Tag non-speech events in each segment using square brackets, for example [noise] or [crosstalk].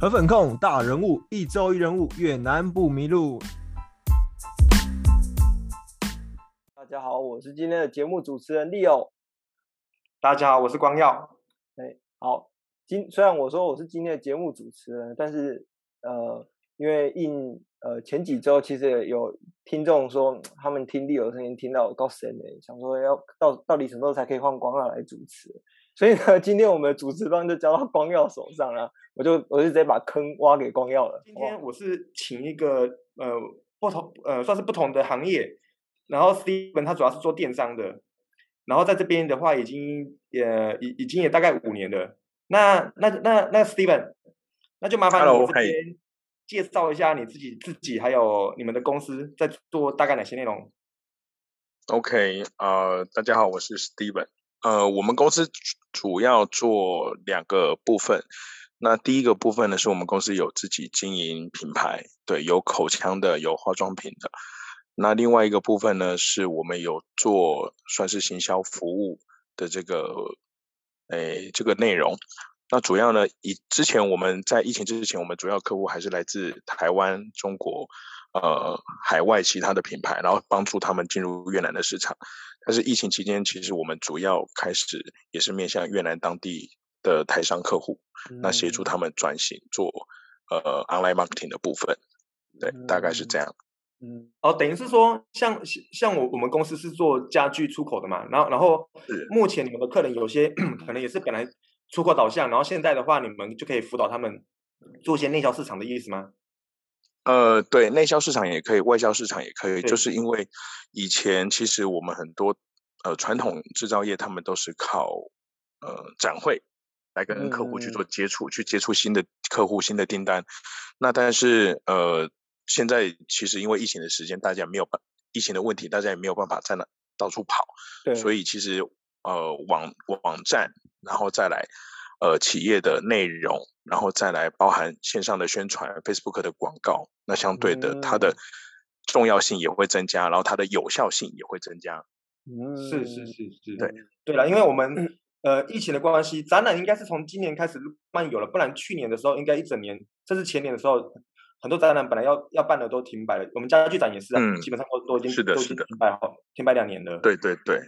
河粉控大人物，一周一人物，越南不迷路。大家好，我是今天的节目主持人 Leo。大家好，我是光耀。哎，好，今虽然我说我是今天的节目主持人，但是呃，因为应呃前几周其实有听众说他们听 Leo 的声音听到高神诶，想说要到到底什么时候才可以换光耀来主持，所以呢，今天我们的主持方就交到光耀手上了，我就我就直接把坑挖给光耀了。今天我是请一个呃不同呃算是不同的行业，然后 Steven 他主要是做电商的。然后在这边的话，已经也已已经也大概五年了。那那那那 Steven，那就麻烦你这边介绍一下你自己自己还有你们的公司在做大概哪些内容。OK，呃，大家好，我是 Steven。呃，我们公司主要做两个部分。那第一个部分呢，是我们公司有自己经营品牌，对，有口腔的，有化妆品的。那另外一个部分呢，是我们有做算是行销服务的这个，诶，这个内容。那主要呢，以之前我们在疫情之前，我们主要客户还是来自台湾、中国、呃，海外其他的品牌，然后帮助他们进入越南的市场。但是疫情期间，其实我们主要开始也是面向越南当地的台商客户，嗯、那协助他们转型做呃 online marketing 的部分。对，嗯、大概是这样。嗯，哦，等于是说，像像我我们公司是做家具出口的嘛，然后然后目前你们的客人有些 [clears throat] 可能也是本来出口导向，然后现在的话，你们就可以辅导他们做一些内销市场的意思吗？呃，对，内销市场也可以，外销市场也可以，就是因为以前其实我们很多呃传统制造业，他们都是靠呃展会来跟客户去做接触，嗯、去接触新的客户、新的订单，那但是呃。现在其实因为疫情的时间，大家没有办疫情的问题，大家也没有办法在那到处跑，对，所以其实呃网网站，然后再来呃企业的内容，然后再来包含线上的宣传，Facebook 的广告，那相对的、嗯、它的重要性也会增加，然后它的有效性也会增加。嗯，是是是是，对对了，因为我们呃疫情的关系，展览应该是从今年开始慢慢有了，不然去年的时候应该一整年，甚至前年的时候。很多展览本来要要办的都停摆了，我们家具展也是啊，嗯、基本上都都已经是的都已经停摆好，停摆两年了。对对对。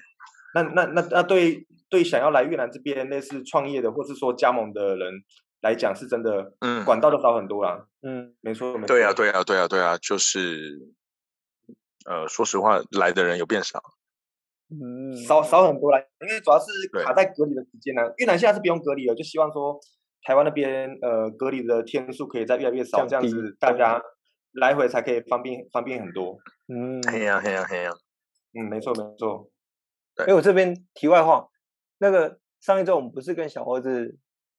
那那那那对对想要来越南这边类似创业的或是说加盟的人来讲，是真的，嗯，管道都少很多啦。嗯，没错没错。对啊对啊对啊对啊，就是，呃，说实话，来的人有变少。嗯，少少很多啦，因为主要是卡在隔离的时间呢。对越南现在是不用隔离了，就希望说。台湾那边呃隔离的天数可以再越来越少，这样子大家来回才可以方便方便很多。嗯，嘿呀嘿呀嘿呀，嗯，没错没错。哎对，我这边题外话，那个上一周我们不是跟小猴子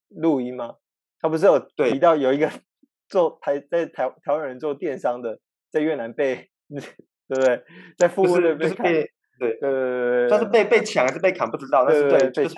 录音吗？他不是有提到有一个 [laughs] 做台在台台湾人做电商的，在越南被 [laughs] 对不对？在富士被砍对对对对，算是被被抢还是被砍不知道，但是对就是。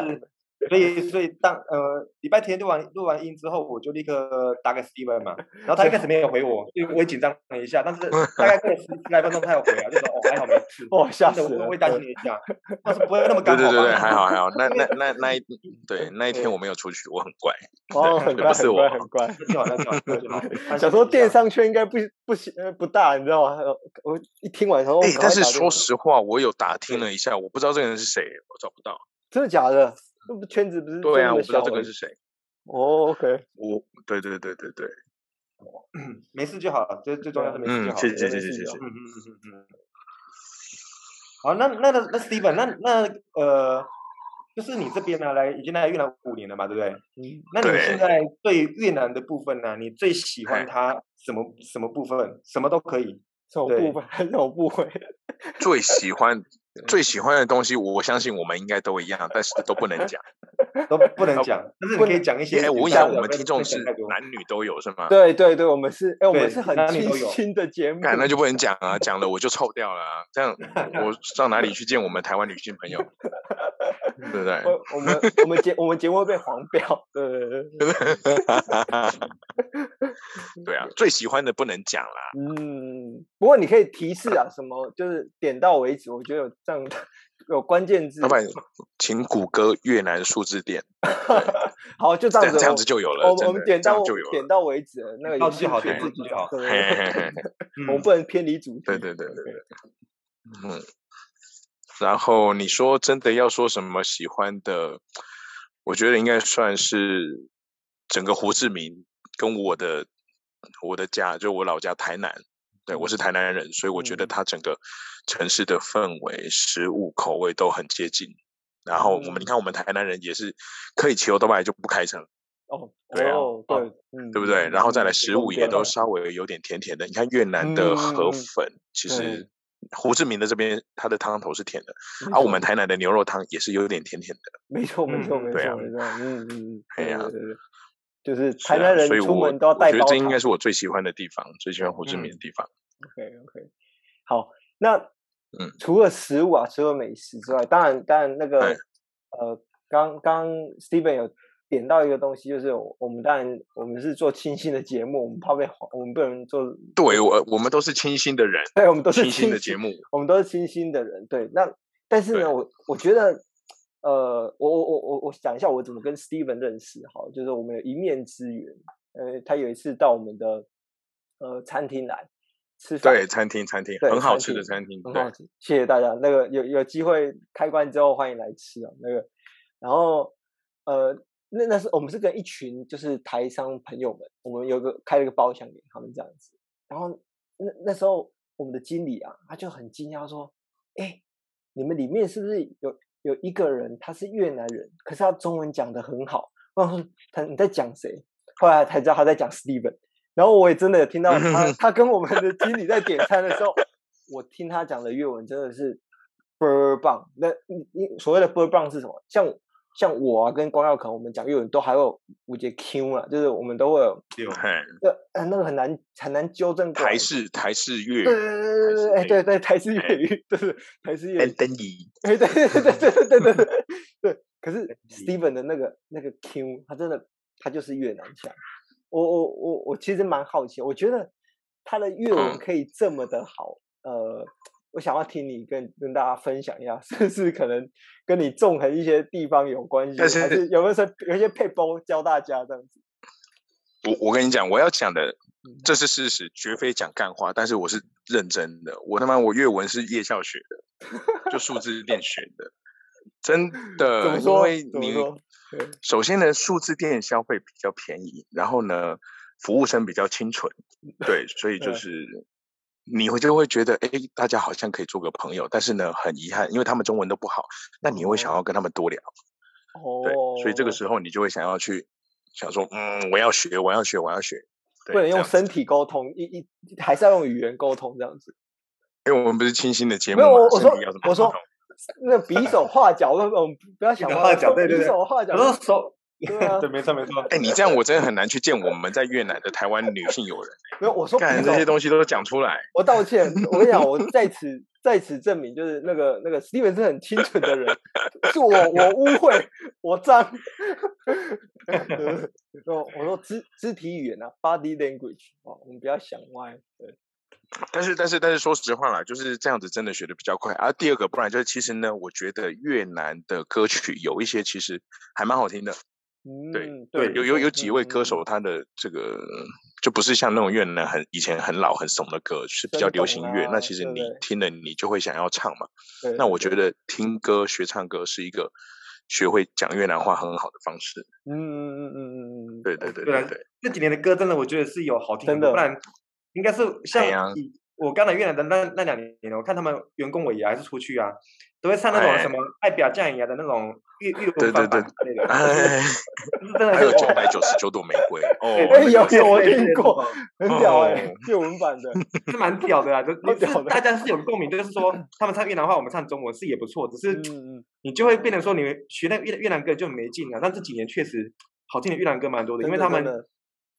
[laughs] 所以，所以当呃礼拜天录完录完音之后，我就立刻打给 Steven 嘛，[laughs] 然后他一开始没有回我，因为我也紧张了一下，但是 [laughs] 大概过了十来分钟，他有回啊，就说哦还好没事，哦吓死我，我会担心一下，但是不会那么刚好。对对对，还好还好，那那那那一对那一天我没有出去，我很乖，哦很乖很乖很乖，挺好挺好。想说电商圈应该不不行不大，你知道吗？我一听完之后，但是说实话，我有打听了一下，我不知道这个人是谁，我找不到，真的假的？那 [laughs] 不圈子不是对啊，我不知道这个是谁。哦，OK，我对对对对对，没事就好了，最最重要的没事就好。谢谢谢谢谢谢。嗯嗯嗯嗯。好，那那那那 Steven，那那呃，就是你这边呢，来已经来越南五年了嘛，对不对？嗯。那你现在对越南的部分呢，你最喜欢它什么什么部分？什么都可以。什么部分？[laughs] 什么部位？[laughs] 最喜欢。最喜欢的东西，我相信我们应该都一样，但是都不能讲，[laughs] 都不能讲。但是你可以讲一些。哎，我问一下，我们听众是男女都有是吗？对对对，我们是哎，我们是很清新的节 [laughs] 目。那就不能讲啊，讲了我就臭掉了。这样 [laughs] 我上哪里去见我们台湾女性朋友？对不对？我们我们节我们节目会被黄标。对对对。对啊，最喜欢的不能讲啦。嗯，不过你可以提示啊，什么就是点到为止。我觉得有这样有关键字。老板，请谷歌越南数字店。[laughs] 好，就这样子，这样子就有了。我们点到就有点到为止，那个游戏好点自己就好。嘿嘿嘿，[laughs] 我们不能偏离主题。对对对对。嗯。然后你说真的要说什么喜欢的，我觉得应该算是整个胡志明跟我的我的家，就我老家台南，对，我是台南人，所以我觉得它整个城市的氛围、食物口味都很接近。然后我们你看，我们台南人也是可以骑欧都拜就不开车。哦，对啊，对，嗯，对不对？然后再来食物也都稍微有点甜甜的。你看越南的河粉，其实。胡志明的这边，它的汤头是甜的，[laughs] 而我们台南的牛肉汤也是有点甜甜的。没错，没错，没错，对啊，没错，嗯嗯嗯，对呀，就是台南人出门都要带包。我觉得这应该是我最喜欢的地方，最喜欢胡志明的地方。OK OK，好，那嗯，除了食物啊，除了美食之外，当然，当然那个呃，刚刚 Steven 有。点到一个东西，就是我们当然我们是做清新的节目，我们怕被我们不能做。对，我我们都是清新的人，对，我们都是清新的节目，我们都是清新的人。对，那但是呢，我我觉得，呃，我我我我我讲一下我怎么跟 Steven 认识哈，就是我们有一面之缘。呃，他有一次到我们的呃餐厅来吃饭，对，餐厅餐厅很好吃的餐厅，很好吃。谢谢大家，那个有有机会开关之后欢迎来吃啊，那个，然后呃。那那是我们是跟一群就是台商朋友们，我们有个开了个包厢给他们这样子，然后那那时候我们的经理啊，他就很惊讶说：“哎，你们里面是不是有有一个人他是越南人，可是他中文讲得很好？”我说：“他你在讲谁？”后来才知道他在讲 Steven，然后我也真的有听到他 [laughs] 他跟我们的经理在点餐的时候，我听他讲的越文真的是倍儿棒。那你你所谓的倍儿棒是什么？像。像我啊，跟光耀可能我们讲粤文都还有五节 Q 了，就是我们都会有，呃，那个很难很难纠正。台式台式粤语，对对对对对，哎对对台式粤语，就是台式粤语。登仪，哎对对对对对对对对 [laughs] 对。可是 Steven 的那个那个 Q，他真的他就是越南腔。我我我我其实蛮好奇，我觉得他的粤文可以这么的好，呃。我想要听你跟跟大家分享一下，[laughs] 是不是可能跟你纵横一些地方有关系？是还是有没有说有一些配包教大家这样子？我我跟你讲，我要讲的这是事实，绝非讲干话。但是我是认真的，我他妈我阅文是夜校学的，就数字店学的，真 [laughs] 的。因为你首先呢，数字店消费比较便宜，然后呢，服务生比较清纯，[laughs] 对，所以就是。你会就会觉得，哎，大家好像可以做个朋友，但是呢，很遗憾，因为他们中文都不好，那你会想要跟他们多聊，哦，对，所以这个时候你就会想要去想说，嗯，我要学，我要学，我要学，不能用身体沟通，一一还是要用语言沟通这样子。因为我们不是清新的节目，没有，我说我说那比手画脚那种，不要想画脚，对对对，比手画脚，手。对 [laughs] 啊，对，没错没错。哎，你这样我真的很难去见我们在越南的台湾女性友人。[laughs] 没有，我说干这些东西都讲出来。我道歉，我跟你讲，我在此在此证明，就是那个那个 Steven 是很清纯的人，是我我污秽我脏。[laughs] 我我说肢肢体语言啊，body language 哦，我们不要想歪。对。但是但是但是说实话啦，就是这样子真的学的比较快。而、啊、第二个，不然就是其实呢，我觉得越南的歌曲有一些其实还蛮好听的。对对，有有有几位歌手，他的这个就不是像那种越南很以前很老很怂的歌，是比较流行乐。那其实你听了，你就会想要唱嘛。那我觉得听歌学唱歌是一个学会讲越南话很好的方式。嗯嗯嗯嗯嗯嗯，对对对对对。这几年的歌真的，我觉得是有好听的，不然应该是像我刚来越南的那那两年，我看他们员工尾牙还是出去啊。都会唱那种什么爱表酱一样的那种粤粤语版本那个，[laughs] 还有九百九十九朵玫瑰 [laughs] 哦，有有我听过，很屌哎，[laughs] 粤文版的，是蛮屌的啊，就大家是有共鸣，就是说他们唱越南话，我们唱中文是也不错，只是你就会变成说你学那越越南歌就没劲了。但这几年确实好听的越南歌蛮多的，因为他们。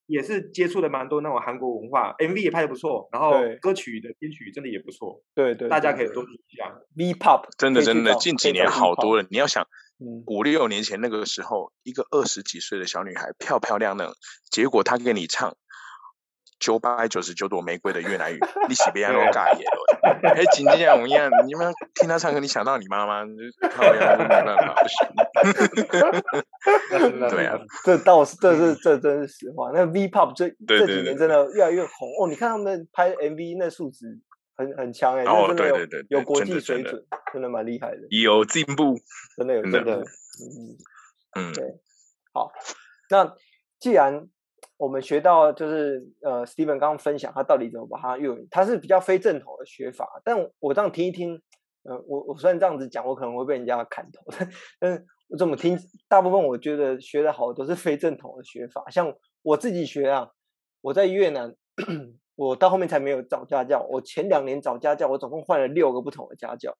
也是接触了蛮多那种韩国文化，MV 也拍的不错，然后歌曲的编曲真的也不错，对对，大家可以多听一下。V-pop 真的真的近几年好多了，你要想五六年前那个时候，一个二十几岁的小女孩漂漂亮亮，结果她给你唱九百九十九朵玫瑰的越南语，你喜别安都尬耶。[laughs] 哎，紧接着我们一样，你们听他唱歌，你想到你妈妈，靠呀，没办法，不行。[laughs] 对啊，这倒是，这是这真是实话。那 V-pop 这这几年真的越来越红哦。你看他们拍 MV 那素质很很强哎，哦，对对对，有国际水准，真的蛮厉害的，有进步，真的有真的，嗯嗯，对，好，那既然。我们学到就是呃，Steven 刚刚分享他到底怎么把它用，他是比较非正统的学法。但我这样听一听，呃，我我虽然这样子讲，我可能会被人家砍头，但是我怎么听，大部分我觉得学的好都是非正统的学法。像我自己学啊，我在越南，我到后面才没有找家教。我前两年找家教，我总共换了六个不同的家教。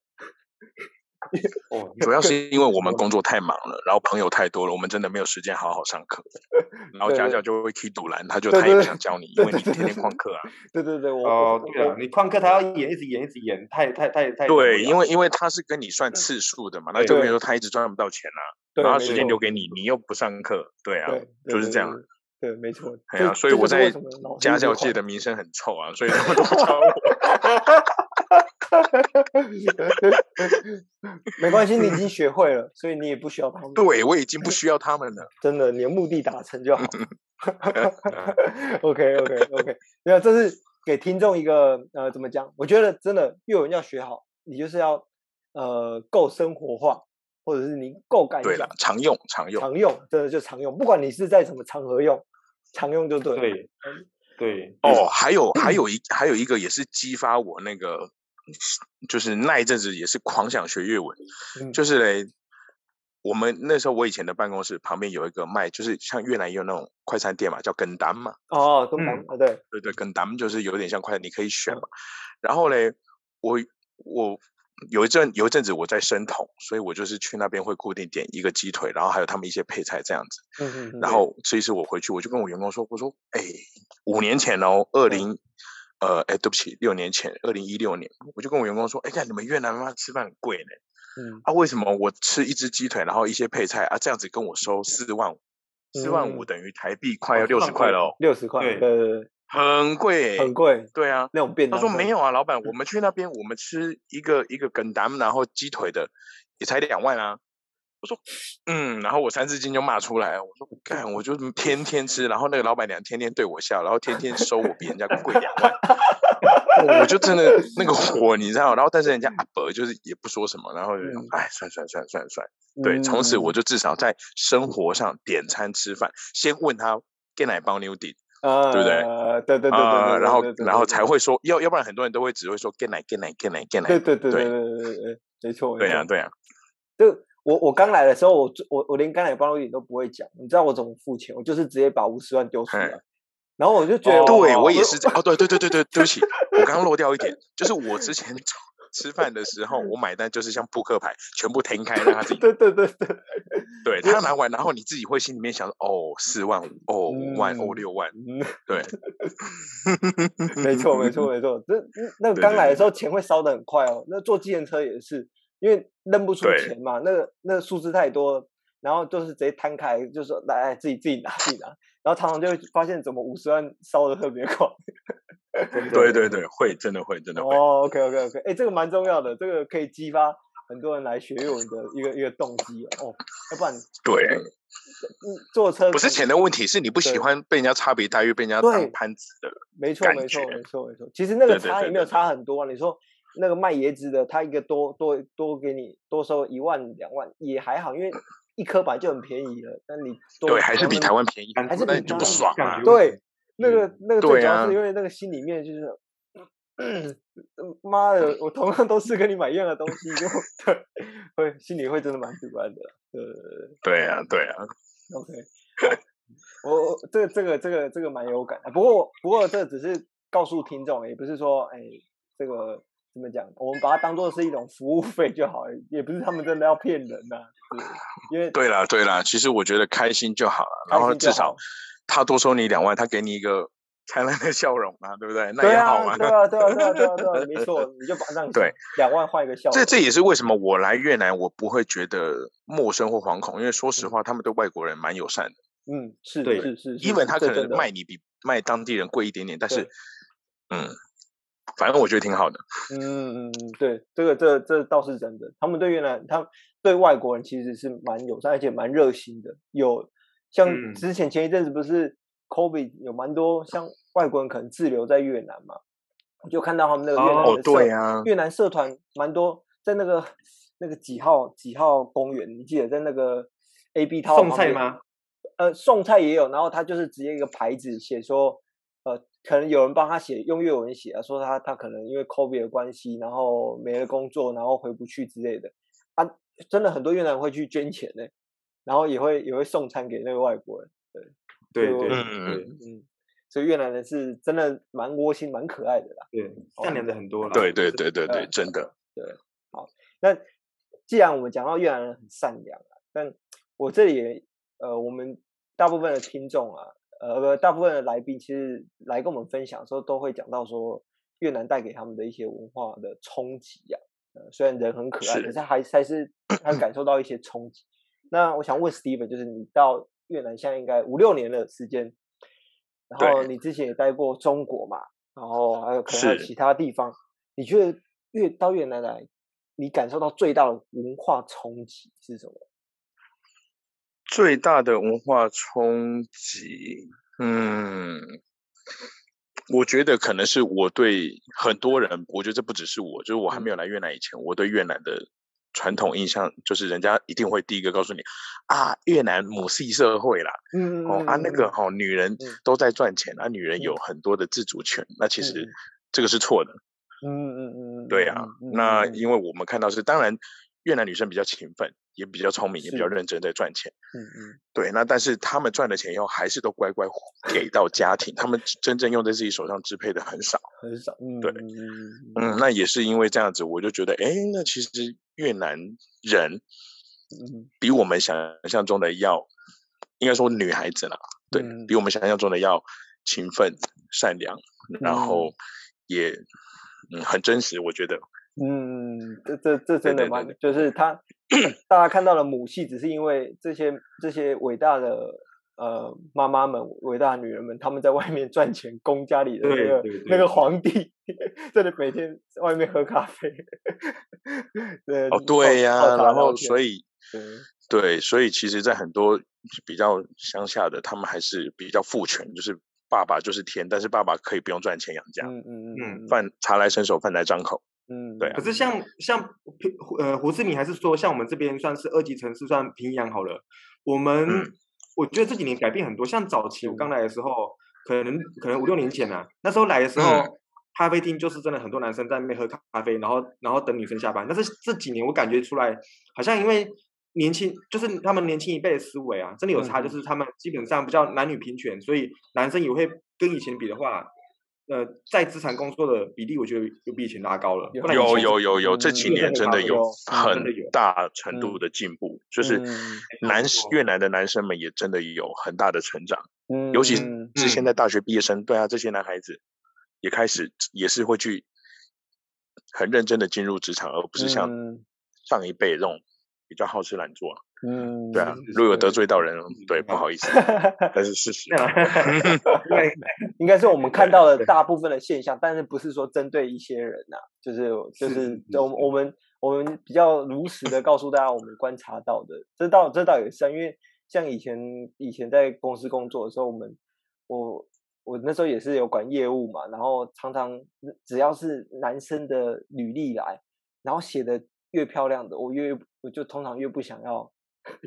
哦，主要是因为我们工作太忙了，然后朋友太多了，我们真的没有时间好好上课。[laughs] 然后家教就会去堵拦，他就他也不想教你，因为你天天旷课啊。对对对，哦，对啊，你旷课他要演，一直演，一直演，太太太太。对，因为因为他是跟你算次数的嘛，那就比如说他一直赚不到钱啊，然后时间留给你，你又不上课，对啊，就是这样。对，没错。对啊，所以我在家教界的名声很臭啊，所以他们都不教我。[laughs] 没关系，你已经学会了，所以你也不需要他们。对，我已经不需要他们了，真的，你的目的达成就好。[laughs] OK OK OK，没有，这是给听众一个呃，怎么讲？我觉得真的，越文要学好，你就是要呃够生活化，或者是你够敢对了，常用常用常用，真的就常用，不管你是在什么场合用，常用就对。对对哦，还有还有一还有一个也是激发我那个。就是那一阵子也是狂想学粤文，嗯、就是嘞，我们那时候我以前的办公室旁边有一个卖，就是像越南也有那种快餐店嘛，叫根丹嘛。哦，跟单、嗯，对对对，根丹就是有点像快餐，你可以选嘛。嗯、然后嘞，我我有一阵有一阵子我在生酮，所以我就是去那边会固定点一个鸡腿，然后还有他们一些配菜这样子。嗯嗯。嗯然后这一次我回去，我就跟我员工说，我说，哎，五年前哦，二零、嗯。呃，哎，对不起，六年前，二零一六年，我就跟我员工说，哎，看你们越南妈妈吃饭很贵呢，嗯，啊，为什么我吃一只鸡腿，然后一些配菜啊，这样子跟我收四万五，四万五等于台币快要六十块了哦，六十块，对对对，很贵，很贵，对啊，那种便当，他说没有啊，老板，我们去那边，我们吃一个一个跟单，然后鸡腿的也才两万啊。我说，嗯，然后我三字经就骂出来，我说，干，我就天天吃，然后那个老板娘天天对我笑，然后天天收我比人家贵两万，我就真的那个火，你知道，然后但是人家阿伯就是也不说什么，然后就哎，算算算算算，对，从此我就至少在生活上点餐吃饭，先问他给哪包牛底，对不对？对对对对，然后然后才会说，要要不然很多人都会只会说给奶给奶给奶给奶，对对对对对对对，没错，对呀对呀，就。我我刚来的时候，我我我连干奶包一点都不会讲，你知道我怎么付钱？我就是直接把五十万丢出来，嗯、然后我就觉得，对我也是这样。哦，对对对对对，对不起，我刚刚漏掉一点，就是我之前吃饭的时候，我买单就是像扑克牌，全部摊开让他自己。[laughs] 对对对对，对他拿完，然后你自己会心里面想说，哦，四万五，哦，五万，哦，六万，对，没错没错没错，这那个 [laughs] 刚来的时候钱会烧的很快哦，那坐计程车也是。因为扔不出钱嘛，那个那个数字太多，然后就是直接摊开，就说来来自己自己拿自己拿，然后常常就会发现怎么五十万烧的特别快。[laughs] 对对对，会真的会真的会。哦，OK OK OK，哎，这个蛮重要的，这个可以激发很多人来学越文的一个一个动机哦。要不然对，坐车不是钱的问题，是你不喜欢被人家差别待遇，被人家当盘子的。没错没错没错没错，其实那个差也没有差很多啊，你说。那个卖椰子的，他一个多多多给你多收一万两万也还好，因为一颗本来就很便宜了。但你对还是比台湾便宜，还是比就不爽啊。对，那个那个最主要是因为那个心里面就是，[coughs] 妈的，我同样都是跟你买一样的东西，就 [laughs] 对，会心里会真的蛮主观的。对对啊对啊。OK，[laughs] 我这这个这个这个蛮有感的。不过不过这只是告诉听众，也不是说哎这个。怎么讲？我们把它当做是一种服务费就好，也不是他们真的要骗人呐、啊。因为对了对了，其实我觉得开心就好了。然后至少他多收你两万，他给你一个灿烂的笑容嘛，对不对？那也好嘛。对啊对啊对啊对啊对啊，没错，[laughs] 你就把上对两万换一个笑容。这这也是为什么我来越南我不会觉得陌生或惶恐，因为说实话，他们对外国人蛮友善的。嗯，是，对是是是，因为他可能卖你比卖当地人贵一点点，但是，嗯，反正我觉得挺好的。嗯嗯嗯，对，这个这这倒是真的。他们对越南，他们对外国人其实是蛮友善，而且蛮热心的。有像嗯之前前一阵子不是 COVID 有蛮多像外国人可能滞留在越南嘛，我就看到他们那个越南社对啊，越南社团蛮多，在那个那个几号几号公园，你记得在那个 A B 套送菜吗？呃，送菜也有，然后他就是直接一个牌子写说，呃，可能有人帮他写用越文写啊，说他他可能因为 COVID 的关系，然后没了工作，然后回不去之类的。啊，真的很多越南人会去捐钱呢，然后也会也会送餐给那个外国人。对对就对嗯对嗯，所以越南人是真的蛮窝心、蛮可爱的啦。对，善良的很多啦。对对对对对，呃真的。对，好那既然我们讲到越南人很善良啊，但我这里呃，我们大部分的听众啊，呃，不，大部分的来宾其实来跟我们分享的时候，都会讲到说越南带给他们的一些文化的冲击呀、啊。呃，虽然人很可爱，是可是还还是还感受到一些冲击。那我想问 Steven，就是你到越南现在应该五六年的时间，然后你之前也待过中国嘛，然后还有可能还有其他地方，你觉得越到越南来？你感受到最大的文化冲击是什么？最大的文化冲击，嗯，我觉得可能是我对很多人，我觉得这不只是我，就是我还没有来越南以前，我对越南的传统印象就是，人家一定会第一个告诉你啊，越南母系社会啦，嗯哦啊，那个哦，女人都在赚钱，啊，女人嗯。有很多的自主权，那其实嗯。这个是错的。嗯嗯嗯，对啊，嗯那因为我们看到是，当然越南女生比较勤奋，也比较聪明，也比较认真在赚钱。嗯嗯对，那但是他们赚了钱以后，还是都乖乖给到家庭，他们真正用在自己手上支配的很少。很少，嗯对嗯嗯，那也是因为这样子，我就觉得，哎，那其实越南人嗯比我们想象中的要，应该说女孩子啦，对，嗯比我们想象中的要勤奋、善良，然后也嗯很真实，我觉得。嗯，这这这真的蛮，对对对就是他大家看到了母系，只是因为这些这些伟大的呃妈妈们、伟大的女人们，她们在外面赚钱，供家里的那个那个皇帝，[laughs] 在那每天在外面喝咖啡。[laughs] 对哦，对呀、然后所以对对，所以其实，在很多比较乡下的，他们还是比较父权，就是爸爸就是天，但是爸爸可以不用赚钱养家，嗯嗯嗯饭茶来伸手，饭来张口。嗯，对啊可是像像胡呃胡志明还是说，像我们这边算是二级城市，算平阳好了。我们、嗯我觉得这几年改变很多，像早期我刚来的时候，可能可能五六年前啊，那时候来的时候，嗯咖啡厅就是真的很多男生在那边喝咖啡，然后然后等女生下班。但是这几年我感觉出来，好像因为年轻，就是他们年轻一辈的思维啊，真的有差，嗯就是他们基本上比较男女平权，所以男生也会跟以前比的话。呃，在资产工作的比例，我觉得有比以前拉高了。有有有有这几嗯年真的有有很大程度的进步，就是嗯男越南的男生们也真的有很大的成长，嗯，尤其嗯是现在大学毕业生，对啊，这些男孩子也开始也是会去很认真的进入职场，而不是像嗯上一辈这种比较好吃懒做。嗯，对啊，如果有得罪到人是，对，嗯不好意思，[laughs] 但是事实。[laughs] 对，应该是我们看到了大部分的现象，但是不是说针对一些人呐、就是就是我我们我们比较如实的告诉大家我们观察到的，这倒这倒也是啊，因为像以前以前在公司工作的时候，我们我我那时候也是有管业务嘛，然后常常只要是男生的履历来，然后写的越漂亮的，我越我就通常越不想要。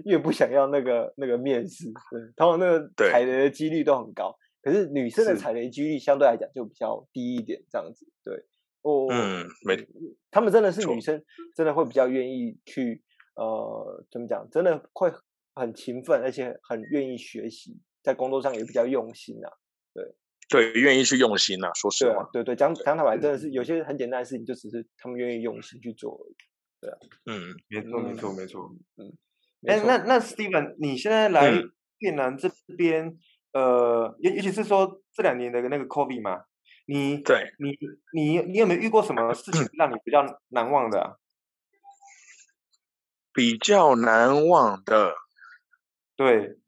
越不想要那个那个面试，对，通常那个对踩雷的几率都很高。可是女生的踩雷几率相对来讲就比较低一点，这样子。对，我嗯，没，他们真的是女生，真的会比较愿意去呃，怎么讲？真的会很勤奋，而且很愿意学习，在工作上也比较用心啊。对，对愿意去用心呐、说实话对啊，，对对，讲讲坦白，真的是有些很简单的事情，就只是他们愿意用心去做而已。对嗯，没错，没错，没错。哎，那那 Steven，你现在来嗯。越南这边，呃，尤尤其是说这两年的那个 COVID 嘛，你对，你你你有没有遇过什么事情让你比较难忘的、啊？比较难忘的，对，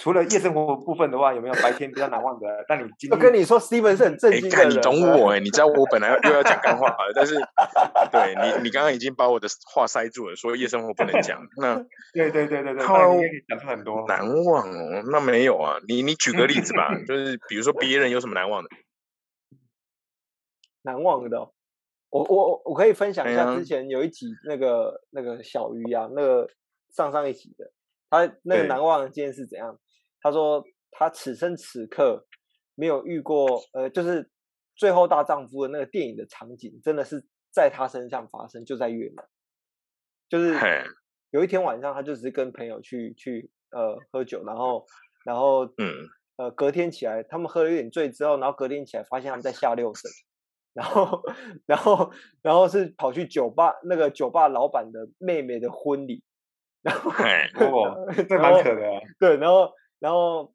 除了夜生活部分的话，有没有白天比较难忘的？但你今天我跟你说，Steven 是很正经的人。你懂我哎，你知道我本来又要讲干话了，但是 [laughs] 对你，你刚刚已经把我的话塞住了，说夜生活不能讲。那对对对对对，他你讲出很多难忘哦。那没有啊，你你举个例子吧，[laughs] 就是比如说别人有什么难忘的？难忘的，我我我可以分享一下之前有一集那个那个小鱼啊，那个上上一集的。他那个难忘的经验是怎样？他说他此生此刻没有遇过，呃，就是最后大丈夫的那个电影的场景，真的是在他身上发生，就在越南。就是有一天晚上，他就只是跟朋友去去呃喝酒，然后然后嗯呃隔天起来，他们喝了一点醉之后，然后隔天起来发现他们在下六省，然后然后然后是跑去酒吧那个酒吧老板的妹妹的婚礼。然后，哦，这蛮扯的啊。对，然后，然后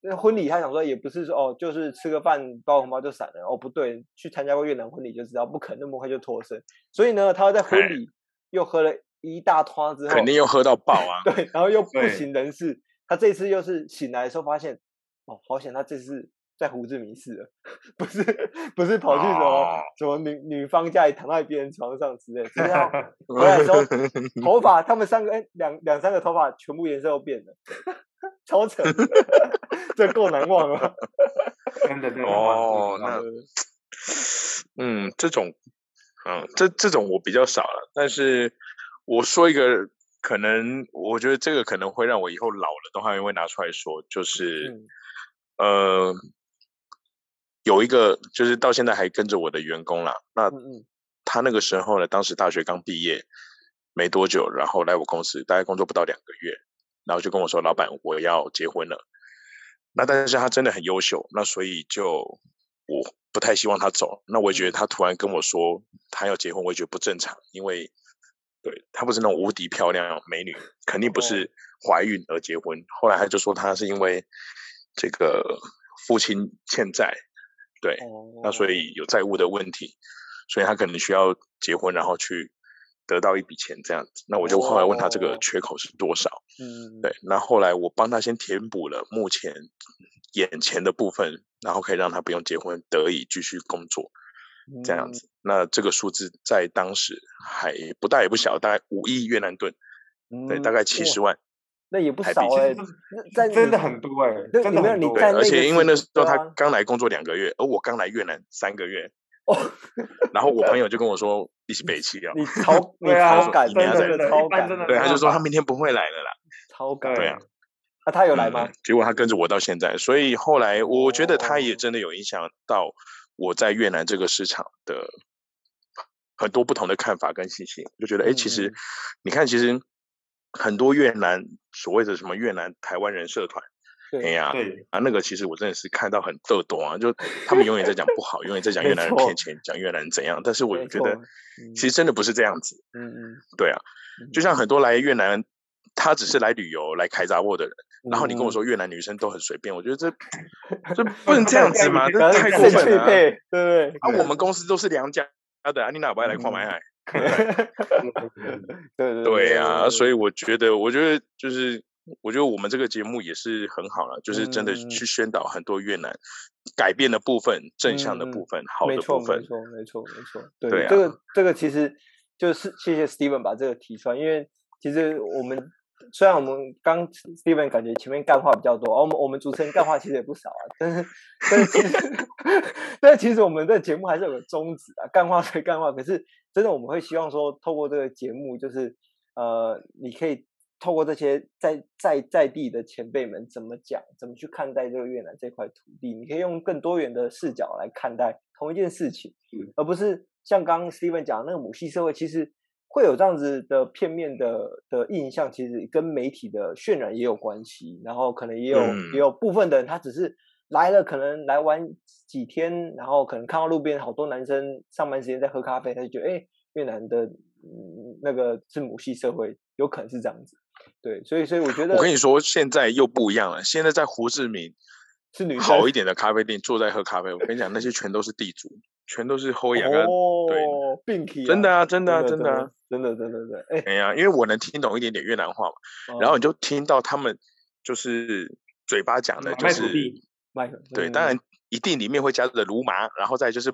那婚礼，他想说也不是说哦，就是吃个饭包红包就散了。哦，不对，去参加过越南婚礼就知道，不可能那么快就脱身。所以呢，他在婚礼又喝了一大汤之后，肯定又喝到爆啊。对，然后又不省人事。他这次又是醒来的时候发现，哦，好险，他这次。在胡志明市了，[laughs] 不是不是跑去什么、哦、什么女女方家里躺在别人床上之类，只是要 [laughs] 回来的时候头发，他们三个哎两两三个头发全部颜色都变了，[laughs] 超扯，这够难忘了，真的哦，那嗯这种嗯这这种我比较少了，但是我说一个可能我觉得这个可能会让我以后老了都还会拿出来说，就是、嗯、呃。有一个就是到现在还跟着我的员工啦，那他那个时候呢，当时大学刚毕业没多久，然后来我公司，大概工作不到两个月，然后就跟我说：“老板，我要结婚了。”那但是他真的很优秀，那所以就我不太希望他走。那我也觉得他突然跟我说他要结婚，我也觉得不正常，因为对他不是那种无敌漂亮美女，肯定不是怀孕而结婚。后来他就说他是因为这个父亲欠债。对，那所以有债务的问题，所以他可能需要结婚，然后去得到一笔钱这样子。那我就后来问他这个缺口是多少？嗯，对。那后来我帮他先填补了目前眼前的部分，然后可以让他不用结婚，得以继续工作这样子。那这个数字在当时还不大也不小，大概五亿越南盾，对，大概七十万。那也不少哎、欸，在真的很多哎、欸，真的很多。对，而且因为那时候他刚来工作两个月，而我刚来越南三个月。[laughs] 哦。然后我朋友就跟我说：“一起北七啊。”你超你超赶，真的超赶。对，他就说他明天不会来了啦。超赶。对啊。那他有来吗？结果他跟着我到现在，所以后来我觉得他也真的有影响到我在越南这个市场的很多不同的看法跟信心。就觉得哎，其实你看，其实。很多越南所谓的什么越南台湾人社团，哎呀，对啊，那个其实我真的是看到很逗懂啊，就他们永远在讲不好，永远在讲越南人骗钱，讲越南人怎样。但是我觉得，其实真的不是这样子。嗯嗯，对啊，就像很多来越南，他只是来旅游、来开杂货的人，然后你跟我说越南女生都很随便，我觉得这 [laughs] 这不能这样子嘛，[laughs] 这太过分了。对对，啊，我们公司都是良家的，啊，你哪不爱来跨买海？[laughs] 对对对啊，所以我觉得，我觉得就是，我觉得我们这个节目也是很好了，就是真的去宣导很多越南改变的部分、正向的部分、好的部分。没错，没错，没错。对，这个这个其实就是谢谢 Steven 把这个提出来，因为其实我们。虽然我们刚 Steven 感觉前面干话比较多，哦、我们我们主持人干话其实也不少啊，但是 [laughs] 但是其实 [laughs] 但是其实我们的节目还是有个宗旨啊，干话归干话，可是真的我们会希望说，透过这个节目，就是呃，你可以透过这些在在在地的前辈们怎么讲，怎么去看待这个越南这块土地，你可以用更多元的视角来看待同一件事情，嗯、而不是像刚刚 Steven 讲的那个母系社会，其实。会有这样子的片面的的印象，其实跟媒体的渲染也有关系。然后可能也有、嗯、也有部分的人，他只是来了，可能来玩几天，然后可能看到路边好多男生上班时间在喝咖啡，他就觉得，哎，越南的、嗯、那个是母系社会，有可能是这样子。对，所以所以我觉得，我跟你说，现在又不一样了。现在在胡志明是女好一点的咖啡店，坐在喝咖啡。我跟你讲，那些全都是地主。全都是后亚干，哦、对，真的啊，真的啊，真的啊，真的，真的，真的，哎，哎呀，因为我能听懂一点点越南话嘛，哦、然后你就听到他们就是嘴巴讲的就是对，当然一定里面会加的卢麻，然后再就是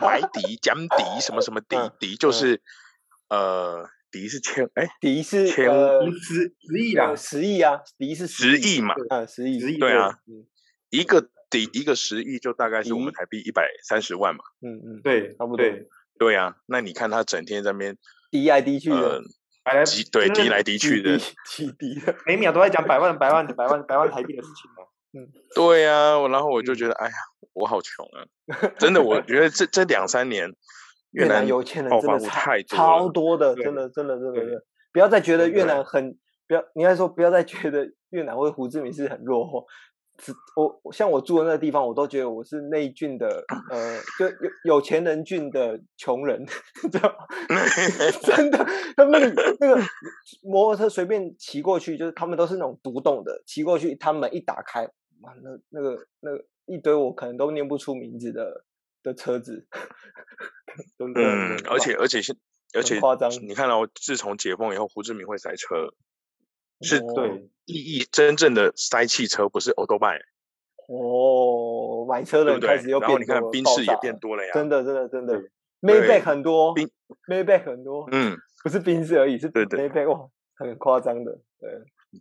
白迪、江迪什么什么迪迪，就是。呃，迪是千哎，迪是千十十亿啊，十亿啊，迪是十亿嘛，啊，十亿，十亿，对啊，一个迪一个十亿就大概是我们台币一百三十万嘛，嗯嗯，对，差不多，对啊，那你看他整天在那边滴来滴去的。滴对滴来滴去的，滴滴的，每秒都在讲百万、百万、百万、百万台币的事情嘛。嗯，[laughs] 对呀，然后我就觉得，哎呀，我好穷啊！真的，我觉得这这两三年越南有钱人真的太超多的，真的，真的，真的，不要再觉得越南很，不要，你应该说不要再觉得越南或胡志明市很落后。我像我住的那个地方，我都觉得我是那一郡的，呃，就有有钱人郡的穷人，[laughs] 知道 [laughs] [laughs] 真的，他们那个摩托车随便骑过去，就是他们都是那种独栋的，骑过去，他们一打开，哇，那那个那个一堆我可能都念不出名字的的车子，对对嗯，而且而且是而且夸张，你看到自从解封以后，胡志明会塞车。是对意义真正的塞汽车，不是欧多拜。哦，买车的人开始又变多了，然后你看宾士也变多了呀，真的真的真的，Maybach 很多，Maybach 很多，嗯，不是宾士而已，是 Maybach 哇，很夸张的，对，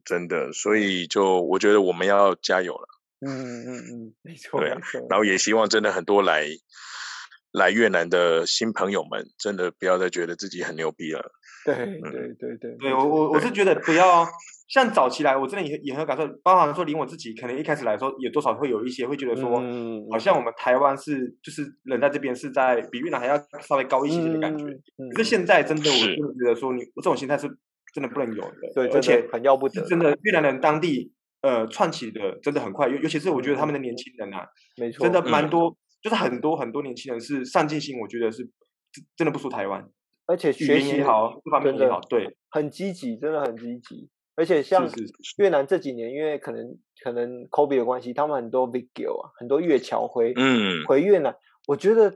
真的，所以就我觉得我们要加油了，嗯嗯嗯，没。错，对啊，然后也希望真的很多来来越南的新朋友们，真的不要再觉得自己很牛逼了。对对对对，对我我我是觉得不要像早期来，我真的也也很有感受，包含说连我自己，可能一开始来说，也多少会有一些会觉得说，好像我们台湾是就是人在这边是在比越南还要稍微高一些的感觉。可是现在真的，我真的觉得说，你这种心态是真的不能有的。对，而且很要不得。真的越南人当地呃串起的真的很快，尤尤其是我觉得他们的年轻人啊，没错，真的蛮多，就是很多很多年轻人是上进心，我觉得是真的不输台湾。而且学习好，各方面也好，对，很积极，真的很积极。而且像越南这几年，因为可能可能 Kobe 的关系，他们很多 video 啊，很多越侨回嗯回越南。我觉得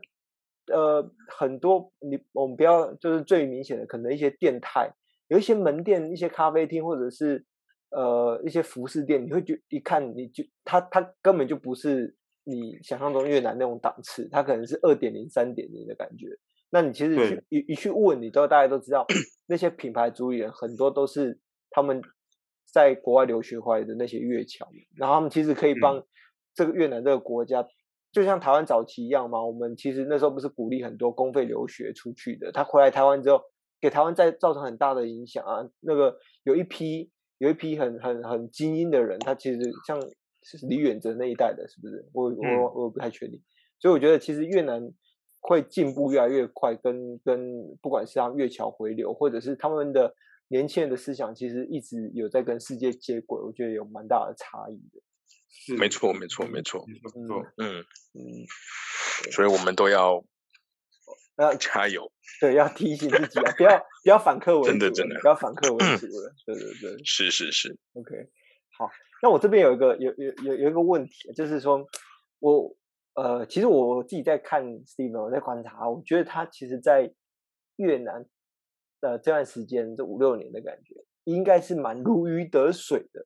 呃很多你我们不要就是最明显的，可能一些店态，有一些门店、一些咖啡厅，或者是呃一些服饰店，你会觉一看你就他他根本就不是你想象中越南那种档次，他可能是二点零、三点零的感觉。那你其实去一一去问，你都大家都知道，那些品牌主理人很多都是他们在国外留学回来的那些越侨，然后他们其实可以帮这个越南这个国家，嗯、就像台湾早期一样嘛。我们其实那时候不是鼓励很多公费留学出去的，他回来台湾之后，给台湾再造成很大的影响啊。那个有一批有一批很很很精英的人，他其实像是李远哲那一代的，是不是？我我我不太确定。所以我觉得其实越南。会进步越来越快，跟跟不管是他们越侨回流，或者是他们的年轻人的思想，其实一直有在跟世界接轨，我觉得有蛮大的差异的。是，没。错，没错，没错，没错，嗯嗯，所以我们都要要加油，对，要提醒自己啊，不要不要反客为主，真的真的不要反客为主了，对对对，是是是，OK，好，那我这边有一个有有有有一个问题，就是说我。呃，其实我自己在看 Steven，我在观察，我觉得他其实，在越南的这段时间，这五六年的感觉，应该是蛮如鱼得水的，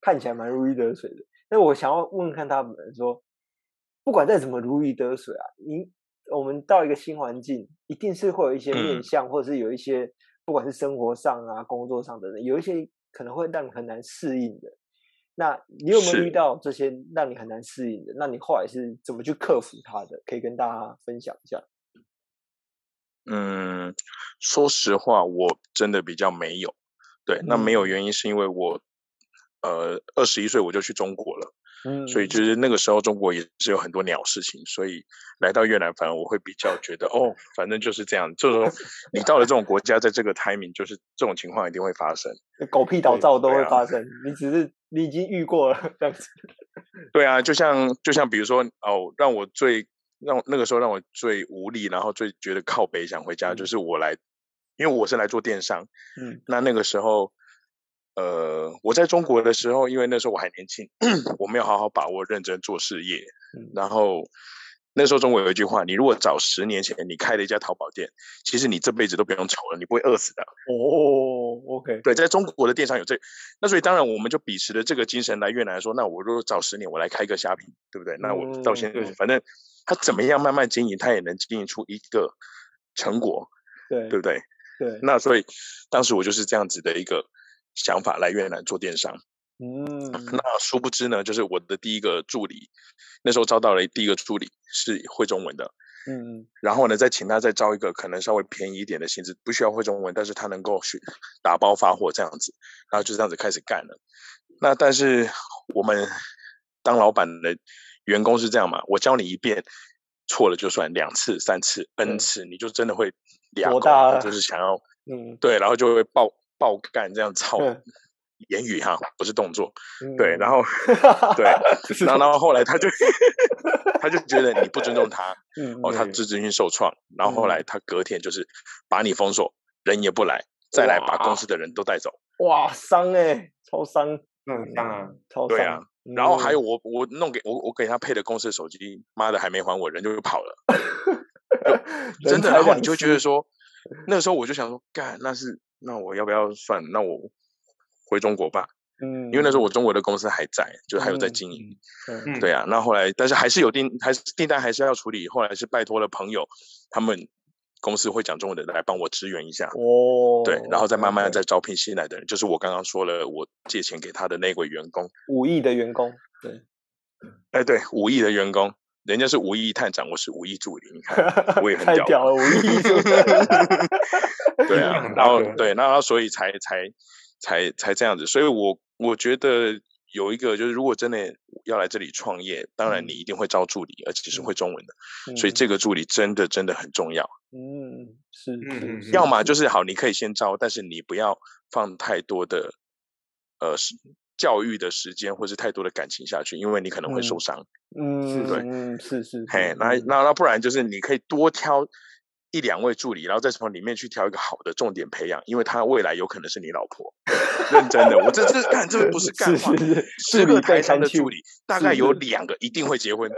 看起来蛮如鱼得水的。那我想要问问看他们说，不管再怎么如鱼得水啊，你我们到一个新环境，一定是会有一些面向，或者是有一些，不管是生活上啊、工作上的人，有一些可能会让你很难适应的。那你有没有遇到这些让你很难适应的？那你后来是怎么去克服它的？可以跟大家分享一下。嗯，说实话，我真的比较没有。对，那没有原因是因为我，呃，二十一岁我就去中国了。嗯，所以就是那个时候中国也是有很多鸟事情，所以来到越南，反而我会比较觉得哦，反正就是这样。就是说，[laughs] 你到了这种国家，在这个 timing，就是这种情况一定会发生，狗屁倒灶都会发生。啊、你只是你已经遇过了这样子。[laughs] 对啊，就像就像比如说哦，让我最让那个时候让我最无力，然后最觉得靠北想回家，嗯、就是我来，因为我是来做电商。嗯，那那个时候。呃，我在中国的时候，因为那时候我还年轻，[clears throat] 我没有好好把握认真做事业。然后那时候中国有一句话，你如果早十年前你开了一家淘宝店，其实你这辈子都不用愁了，你不会饿死的。哦，OK，对，在中国的电商有这，那所以当然我们就秉持着这个精神来越南说，那我如果早十年我来开一个虾皮，对不对？那我到现在、嗯、反正他怎么样慢慢经营，他也能经营出一个成果，对，对不对？对，那所以当时我就是这样子的一个想法来越南做电商。嗯，那殊不知呢，就是我的第一个助理，那时候招到了第一个助理是会中文的，嗯，然后呢，再请他再招一个可能稍微便宜一点的薪资，不需要会中文，但是他能够去打包发货这样子，然后就这样子开始干了。那但是我们当老板的员工是这样嘛，我教你一遍，错了就算，两次、三次、n 次，你就真的会两个，就是想要，嗯，对，然后就会爆爆干这样操。言语哈，不是动作，嗯、对，然后对，[laughs] 然后然后后来他就他就觉得你不尊重他，[laughs] 嗯、哦，他自尊心受创，然后后来他隔天就是把你封锁，人也不来，再来把公司的人都带走，哇，伤哎、欸，超伤，嗯，伤啊，超伤，对啊，然后还有我我弄给我我给他配的公司的手机，妈的还没还我，人就又跑了，[laughs] 真的，然后你就觉得说，那个时候我就想说，干，那是那我要不要算？那我。回中国吧，嗯，因为那时候我中国的公司还在，就还有在经营，嗯，对啊，那后来但是还是有订，还是订单还是要处理，后来是拜托了朋友，他们公司会讲中文的来帮我支援一下，哦，对，然后再慢慢再招聘新来的人，就是我刚刚说了，我借钱给他的那位员工，五亿的员工，对，哎对，五亿的员工，人家是无意探长，我是无意助理，你看 [laughs] 我也很屌，太屌了，五亿，对啊，[laughs] 然后对，然后所以才才。才才这样子，所以我我觉得有一个就是，如果真的要来这里创业，当然你一定会招助理，而且是会中文的，嗯、所以这个助理真的真的很重要。嗯，是，嗯，要么就是好，你可以先招，但是你不要放太多的呃教育的时间，或是太多的感情下去，因为你可能会受伤。嗯，是对，嗯，是是，嘿，那那那不然就是你可以多挑。一两位助理，然后再从里面去挑一个好的重点培养，因为他未来有可能是你老婆。[laughs] 认真的，我这这干这个不 [laughs] 是干话。十个台上的助理，大概有两个一定会结婚，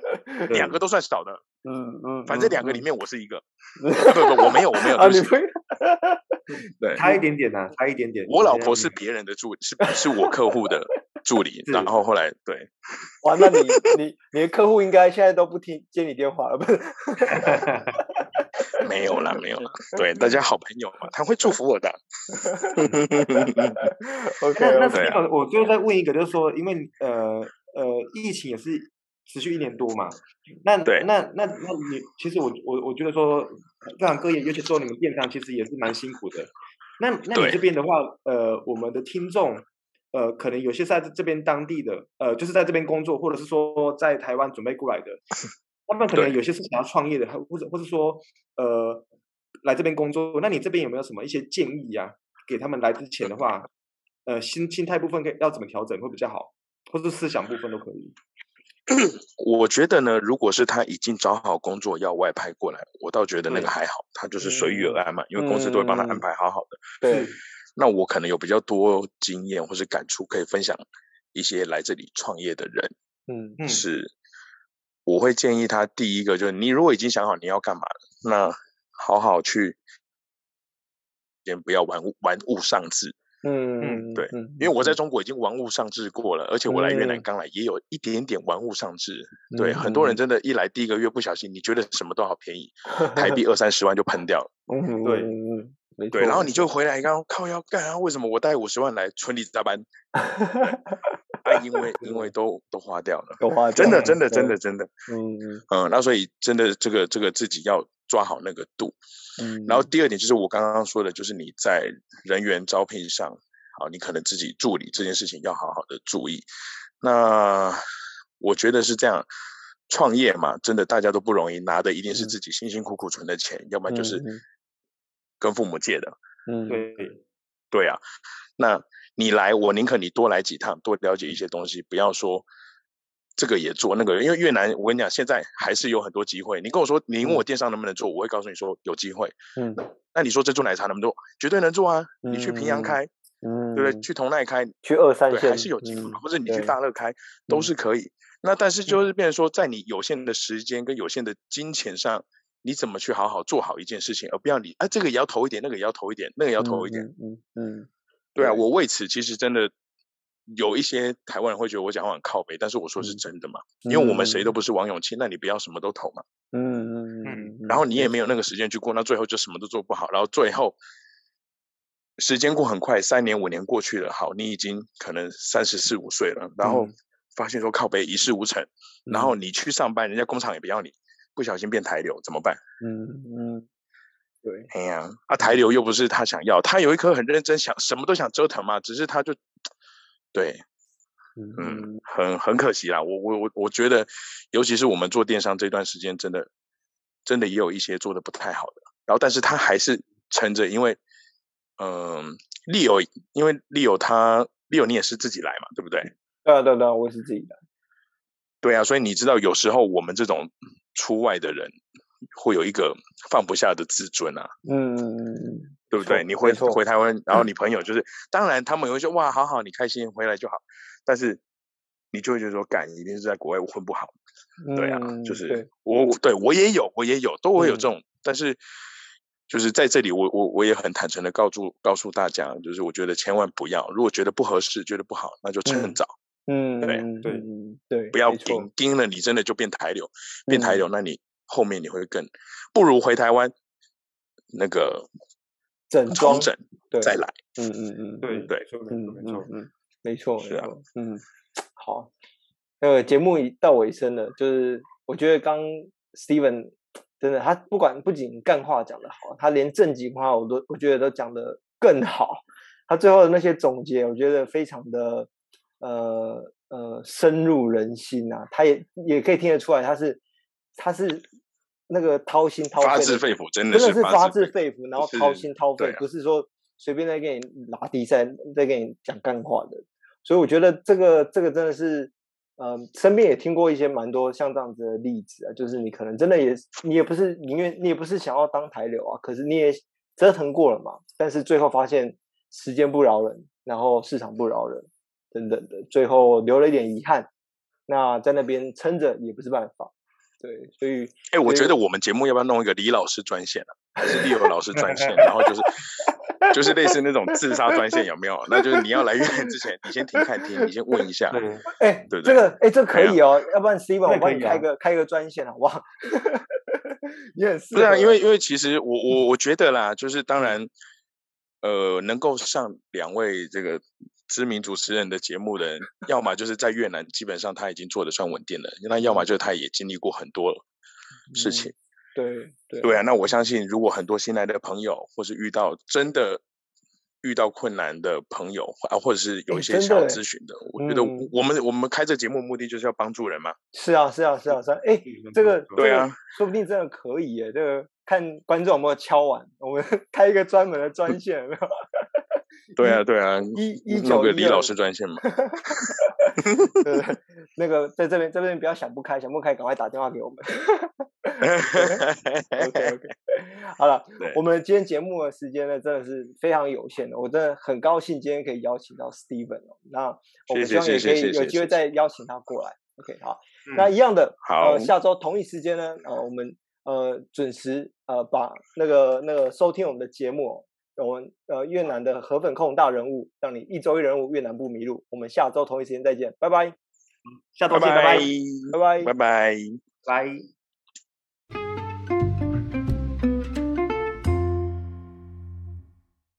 [laughs] 两个都算少的。嗯嗯，反正两个里面我是一个。[laughs] 不不，我没有，我没有。啊，你会？对，差一点点呐，差一点点。我老婆是别人的助理，是是我客户的助理，然后后来对。哇，那你你你的客户应该现在都不听接你电话了，不是？没有啦，没有啦。对，大家好朋友嘛，他会祝福我的。[laughs] [laughs] OK，那对那我最后再问一个，就是说，因为呃呃，疫情也是持续一年多嘛，那对那那那你其实我我我觉得说，各行各业，尤其做你们电商，其实也是蛮辛苦的。那那你这边的话，呃，我们的听众，呃，可能有些在这边当地的，呃，就是在这边工作，或者是说在台湾准备过来的。[laughs] 他们可能有些是想要创业的，或者或者说，呃，来这边工作。那你这边有没有什么一些建议呀、啊？给他们来之前的话，呃，心心态部分可以要怎么调整会比较好，或者思想部分都可以。[clears throat] 我觉得呢，如果是他已经找好工作要外派过来，我倒觉得那个还好，他就是随遇而安嘛，因为公司都会帮他安排好好的。对，那我可能有比较多经验或是感触可以分享一些来这里创业的人。嗯，是。我会建议他第一个就是，你如果已经想好你要干嘛了，那好好去，先不要玩玩物丧志。嗯嗯，对，因为我在中国已经玩物丧志过了，而且我来越南刚来也有一点点玩物丧志。对，很多人真的，一来第一个月不小心，你觉得什么都好便宜，[laughs] 台币二三十万就喷掉了。嗯，对，嗯，对，然后你就回来，刚靠要干啊？为什么我带五十万来村里加班？[laughs] 啊，因为因为 [laughs] 都都花掉了，都花掉了，真的真的真的真的，嗯嗯嗯，那所以真的这个这个自己要抓好那个度，嗯，然后第二点就是我刚刚说的，就是你在人员招聘上，好，你可能自己助理这件事情要好好的注意。那我觉得是这样，创业嘛，真的大家都不容易，拿的一定是自己辛辛苦苦存的钱，嗯、要不然就是跟父母借的，嗯，对。对啊，那。你来，我宁可你多来几趟，多了解一些东西，不要说这个也做那个，因为越南我跟你讲，现在还是有很多机会。你跟我说，你问我电商能不能做，我会告诉你说有机会。嗯，那你说珍珠奶茶能不能做？绝对能做啊！你去平阳开，嗯，对不对？去同奈开，去二三线还是有机会，嗯、或者你去大乐开都是可以。嗯、那但是就是变成说，在你有限的时间跟有限的金钱上，你怎么去好好做好一件事情，而不要你啊，这个也要投一点，那个也要投一点，那个也要投一点。嗯嗯，嗯，对啊，我为此其实真的有一些台湾人会觉得我讲话很靠北，但是我说是真的嘛，嗯、因为我们谁都不是王永庆，那你不要什么都投嘛。嗯嗯嗯嗯，然后你也没有那个时间去过，那最后就什么都做不好，然后最后。时间过很快，三年五年过去了，好，你已经可能三十四五岁了，然后发现说靠北一事无成，嗯、然后你去上班，人家工厂也不要你，不小心变台流怎么办？嗯嗯，对，哎呀，啊台流又不是他想要，他有一颗很认真想什么都想折腾嘛，只是他就对，嗯，嗯很很可惜啦，我我我我觉得，尤其是我们做电商这段时间，真的真的也有一些做的不太好的，然后但是他还是撑着，因为。嗯，利友，因为利友他利友你也是自己来嘛，对不对？对啊，对啊，我是自己来。对啊，所以你知道，有时候我们这种出外的人会有一个放不下的自尊啊。嗯对不对？你回回台湾，然后你朋友就是，当然他们也会说哇，好好，你开心回来就好。但是你就会觉得说，干一定是在国外混不好。对啊，就是我对我也有，我也有，都会有这种，但是。就是在这里我，我我我也很坦诚的告诉告诉大家，就是我觉得千万不要，如果觉得不合适，觉得不好，那就趁早。嗯，对对对，不要盯盯了，你真的就变台流，变台流，那你后面你会更不如回台湾那个整装整再来。嗯嗯嗯，对对，嗯嗯嗯，没错是啊，嗯，好，那个节目到尾声了，就是我觉得刚 Steven。真的，他不管不仅干话讲得好，他连正经话我都我觉得都讲得更好。他最后的那些总结，我觉得非常的呃呃深入人心啊。他也也可以听得出来，他是他是那个掏心掏肺，发自肺腑，真的是发自肺腑，然后掏心掏肺，啊、不是说随便在给你拉低赛，在给你讲干话的。所以我觉得这个这个真的是。呃，身边也听过一些蛮多像这样子的例子啊，就是你可能真的也，你也不是宁愿，你也不是想要当台流啊，可是你也折腾过了嘛，但是最后发现时间不饶人，然后市场不饶人，等等的，最后留了一点遗憾，那在那边撑着也不是办法，对，所以，哎、欸，我觉得我们节目要不要弄一个李老师专线啊，还是利友老师专线，然后就是。就是类似那种自杀专线有没有？那就是你要来越南之前，你先停看听，你先问一下。哎，对这个哎，这可以哦。要不然 Steven 我帮你开个开一个专线好不好？你 [laughs] 很适合。对啊，因为因为其实我我我觉得啦，就是当然，呃，能够上两位这个知名主持人的节目的人，要么就是在越南，基本上他已经做的算稳定了；那要么就是他也经历过很多事情。对对对啊，那我相信，如果很多新来的朋友，或是遇到真的遇到困难的朋友啊，或者是有一些想要咨询的，的我觉得我们、嗯、我们开这节目目的就是要帮助人嘛。是啊是啊是啊是啊，哎，这个对啊，说不定真的可以耶。这个看观众有没有敲完，我们 [laughs] 开一个专门的专线？对啊对啊，一一九个李老师专线嘛。[laughs] 对，那个在这边这边不要想不开，想不开赶快打电话给我们。OK OK，[laughs] 好了，我们今天节目的时间呢，真的是非常有限的。我真的很高兴今天可以邀请到 Steven 哦，那我们希望也可以有机会再邀请他过来。OK，好，嗯、那一样的，好呃，下周同一时间呢，呃，我们呃准时呃把那个那个收听我们的节目，我们呃越南的河粉控大人物，让你一周一人物，越南不迷路。我们下周同一时间再见，拜拜。下周见，拜拜，拜拜，拜拜，拜。